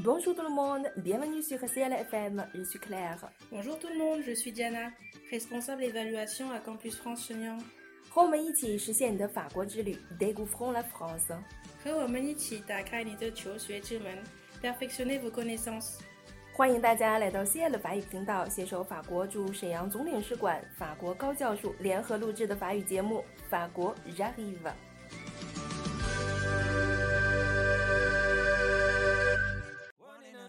Bonjour tout le monde, bienvenue sur CLFM, je suis Claire. Bonjour tout le monde, je suis Diana, responsable évaluation à Campus France Shenyang. 和我们一起实现你的法国之旅，Découvrons la France。和我们一起打开你的求学之门，Perfectionnez vos connaissances。欢迎大家来到 CL 法语频道，携手法国驻沈阳总领事馆、法国高教署联合录制的法语节目《法国 J'arrive》。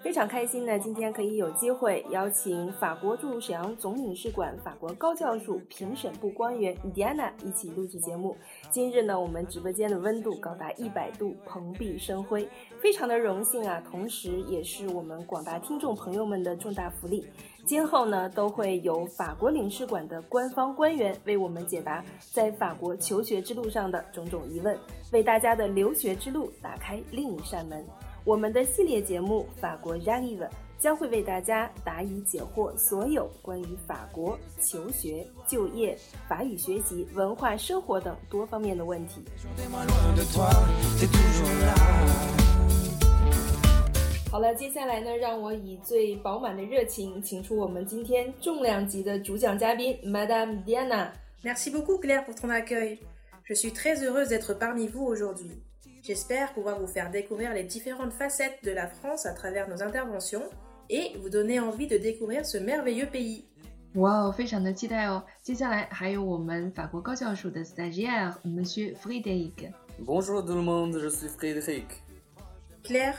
非常开心呢，今天可以有机会邀请法国驻沈阳总领事馆、法国高教署评审部官员伊迪安娜一起录制节目。今日呢，我们直播间的温度高达一百度，蓬荜生辉，非常的荣幸啊！同时，也是我们广大听众朋友们的重大福利。今后呢，都会有法国领事馆的官方官员为我们解答在法国求学之路上的种种疑问，为大家的留学之路打开另一扇门。我们的系列节目《法国 J'arrive》将会为大家答疑解惑所有关于法国求学、就业、法语学习、文化生活等多方面的问题。好了，接下来呢，让我以最饱满的热情，请出我们今天重量级的主讲嘉宾，Madame Diana。Merci beaucoup Claire pour ton accueil. Je suis très heureuse d'être parmi vous aujourd'hui. J'espère pouvoir vous faire découvrir les différentes facettes de la France à travers nos interventions et vous donner envie de découvrir ce merveilleux pays. 哇，非常的期待哦！接下来还有我们法国高教署的 stagiaire Monsieur Frédéric。Bonjour tout le monde, je suis Frédéric. Claire,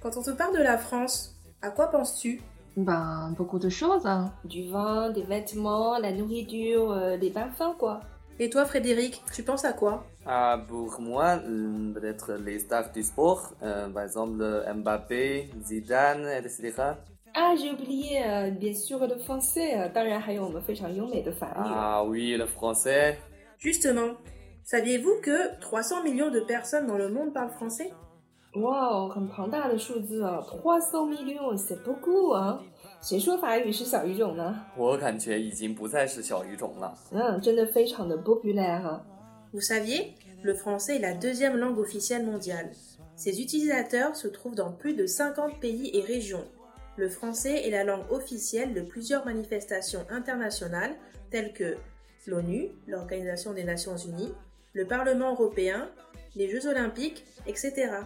quand on te parle de la France, à quoi penses-tu Ben, beaucoup de choses. Hein. Du vin, des vêtements, la nourriture, euh, les parfums, quoi. Et toi, Frédéric, tu penses à quoi Ah, pour moi, euh, peut-être les stars du sport, euh, par exemple Mbappé, Zidane, etc. Ah, j'ai oublié, euh, bien sûr, le français. euh, 当然还有我们非常优美的法语。 Ah oui, le français. Justement, saviez-vous que 300 millions de personnes dans le monde parlent français 哇哦，很庞大的数字哦，trois millions c'est beaucoup 啊！谁说法语是小语种呢？我感觉已经不再是小语种了。嗯，真的非常的 populaire 哈。 Vous saviez Le français est la deuxième langue officielle mondiale. Ses utilisateurs se trouvent dans plus de 50 pays et régions. Le français est la langue officielle de plusieurs manifestations internationales telles que l'ONU, l'Organisation des Nations Unies, le Parlement européen, les Jeux olympiques, etc.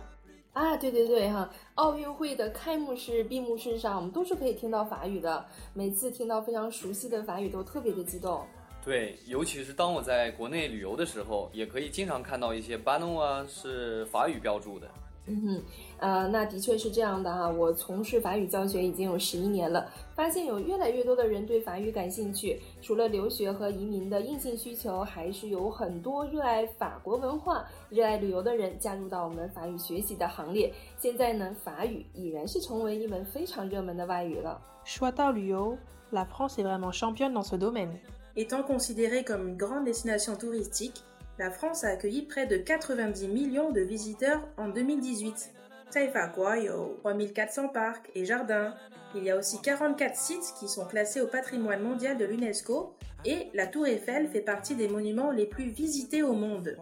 啊，对对对哈，奥运会的开幕式、闭幕式上，我们都是可以听到法语的。每次听到非常熟悉的法语，都特别的激动。 对，尤其是当我在国内旅游的时候，也可以经常看到一些 banner 啊是法语标注的。嗯哼，呃，那的确是这样的哈。我从事法语教学已经有十一年了，发现有越来越多的人对法语感兴趣。除了留学和移民的硬性需求，还是有很多热爱法国文化、热爱旅游的人加入到我们法语学习的行列。现在呢，法语已然是成为一门非常热门的外语了。说到旅游 la France est vraiment championne dans ce domaine. Étant considérée comme une grande destination touristique, la France a accueilli près de 90 millions de visiteurs en 2018. Taifaguayo, 3400 parcs et jardins. Il y a aussi 44 sites qui sont classés au patrimoine mondial de l'UNESCO et la Tour Eiffel fait partie des monuments les plus visités au monde.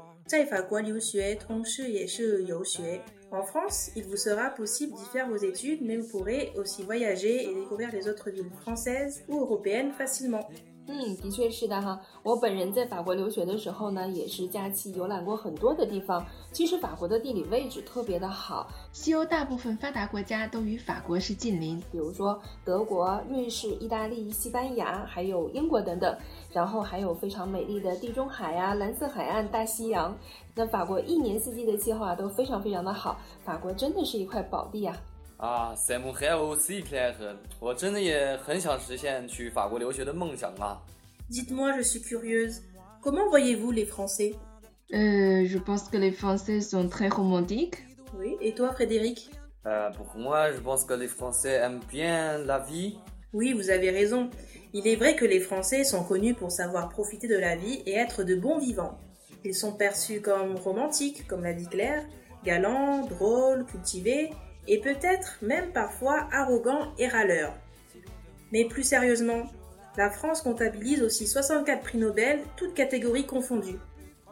En France, il vous sera possible d'y faire vos études, mais vous pourrez aussi voyager et découvrir les autres villes françaises ou européennes facilement. 嗯，的确是的哈。我本人在法国留学的时候呢，也是假期游览过很多的地方。其实法国的地理位置特别的好，西欧大部分发达国家都与法国是近邻，比如说德国、瑞士、意大利、西班牙，还有英国等等。然后还有非常美丽的地中海啊、蓝色海岸、大西洋。那法国一年四季的气候啊都非常非常的好，法国真的是一块宝地啊。啊，c'est mon rêve aussi, Claire。我真的也很想实现去法国留学的梦想啊。 Dites-moi, je suis curieuse. Comment voyez-vous les Français Euh, je pense que les Français sont très romantiques. Oui. Et toi, Frédéric Euh, pour moi, je pense que les Français aiment bien la vie. Oui, vous avez raison. Il est vrai que les Français sont connus pour savoir profiter de la vie et être de bons vivants. Ils sont perçus comme romantiques, comme l'a dit Claire, galants, drôles, cultivés, et peut-être même parfois arrogants et râleurs. Mais plus sérieusement, la France comptabilise aussi 64 prix Nobel, toutes catégories confondues.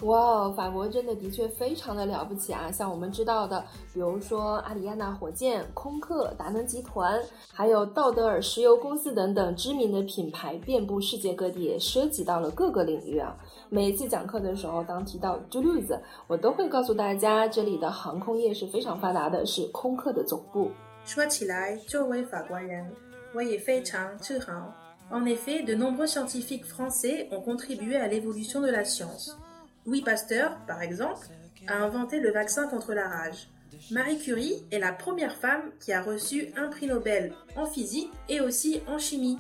哇，法国真的的确非常的了不起啊！像我们知道的，比如说阿里亚纳火箭、空客、达能集团，还有道德尔石油公司等等知名的品牌，遍布世界各地，也涉及到了各个领域啊。每一次讲课的时候，当提到 Toulouse，我都会告诉大家，这里的航空业是非常发达的，是空客的总部。说起来，作为法国人，我也非常自豪。En effet, de nombreux scientifiques français ont contribué à l'évolution de la science. Louis Pasteur, par exemple, a inventé le vaccin contre la rage. Marie Curie est la première femme qui a reçu un prix Nobel en physique et aussi en chimie.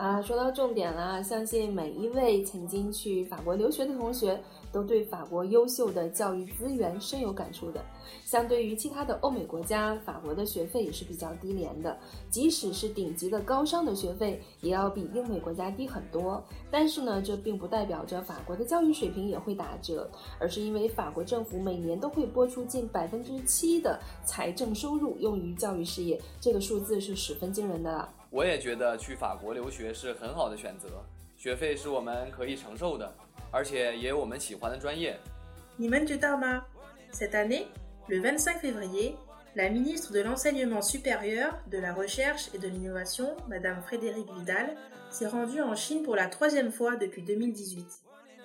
啊，说到重点了，相信每一位曾经去法国留学的同学都对法国优秀的教育资源深有感触的。相对于其他的欧美国家，法国的学费也是比较低廉的，即使是顶级的高商的学费，也要比英美国家低很多。但是呢，这并不代表着法国的教育水平也会打折，而是因为法国政府每年都会拨出近百分之七的财政收入用于教育事业，这个数字是十分惊人的了。我也觉得去法国留学是很好的选择，学费是我们可以承受的，而且也有我们喜欢的专业。你们知道吗？Cette année, le 25 février, la ministre de l'enseignement supérieur, de la recherche et de l'innovation, Madame Frédérique Vidal, s'est rendue en Chine pour la troisième fois depuis 2018.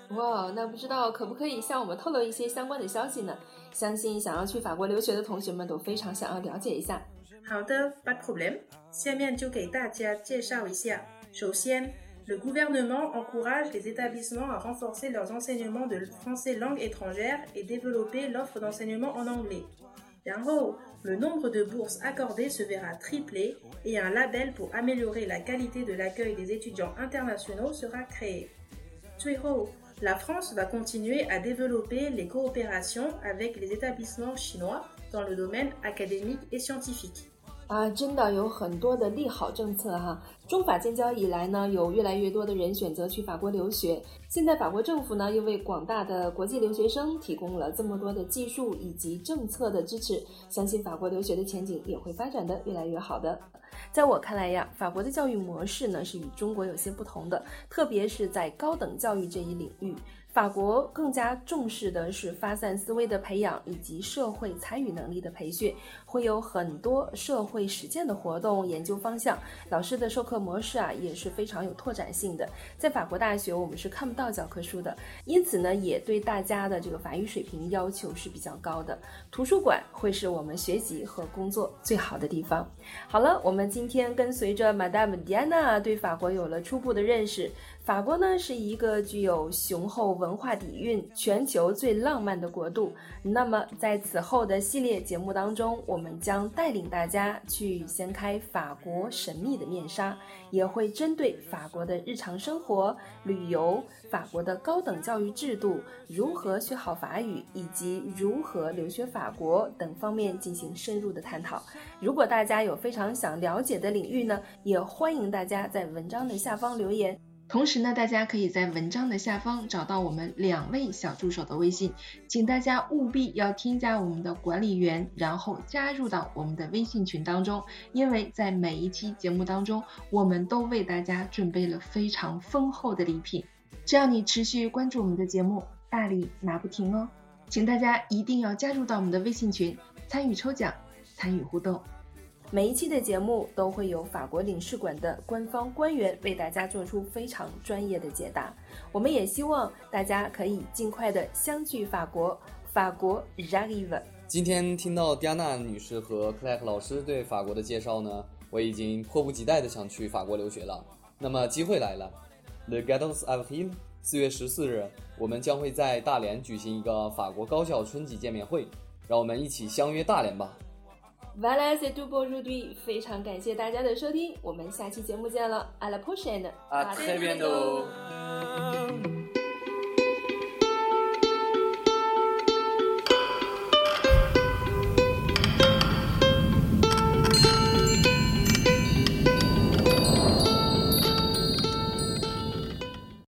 哇，那不知道可不可以向我们透露一些相关的消息呢？相信想要去法国留学的同学们都非常想要了解一下。好的，pas de problème。下面就给大家介绍一下。首先，le gouvernement encourage les établissements à renforcer leurs enseignements de français langue étrangère et développer l'offre d'enseignement en anglais. 然后，le nombre de bourses accordées se verra triplé et un label pour améliorer la qualité de l'accueil des étudiants internationaux sera créé. 最后，la France va continuer à développer les coopérations avec les établissements chinois dans le domaine académique et scientifique. 啊，真的有很多的利好政策哈。中法建交以来呢，有越来越多的人选择去法国留学。现在法国政府呢，又为广大的国际留学生提供了这么多的技术以及政策的支持，相信法国留学的前景也会发展的越来越好的。在我看来呀，法国的教育模式呢是与中国有些不同的，特别是在高等教育这一领域。法国更加重视的是发散思维的培养以及社会参与能力的培训，会有很多社会实践的活动、研究方向。老师的授课模式啊也是非常有拓展性的。在法国大学，我们是看不到教科书的，因此呢，也对大家的这个法语水平要求是比较高的。图书馆会是我们学习和工作最好的地方。好了，我们今天跟随着 Madame Diana 对法国有了初步的认识。法国呢是一个具有雄厚文化底蕴、全球最浪漫的国度。那么在此后的系列节目当中，我们将带领大家去掀开法国神秘的面纱，也会针对法国的日常生活、旅游、法国的高等教育制度、如何学好法语以及如何留学法国等方面进行深入的探讨。如果大家有非常想了解的领域呢，也欢迎大家在文章的下方留言。同时呢，大家可以在文章的下方找到我们两位小助手的微信，请大家务必要添加我们的管理员，然后加入到我们的微信群当中。因为在每一期节目当中，我们都为大家准备了非常丰厚的礼品。只要你持续关注我们的节目，大礼拿不停哦！请大家一定要加入到我们的微信群，参与抽奖，参与互动。每一期的节目都会有法国领事馆的官方官员为大家做出非常专业的解答。我们也希望大家可以尽快的相聚法国。法国 r a g i v 今天听到迪安娜女士和克莱克老师对法国的介绍呢，我已经迫不及待的想去法国留学了。那么机会来了，The Gardens of Hill，四月十四日，我们将会在大连举行一个法国高校春季见面会，让我们一起相约大连吧。Voilà, c'est tout pour aujourd'hui. 非常感谢大家的收听，我们下期节目见了。À la prochaine. À très bientôt.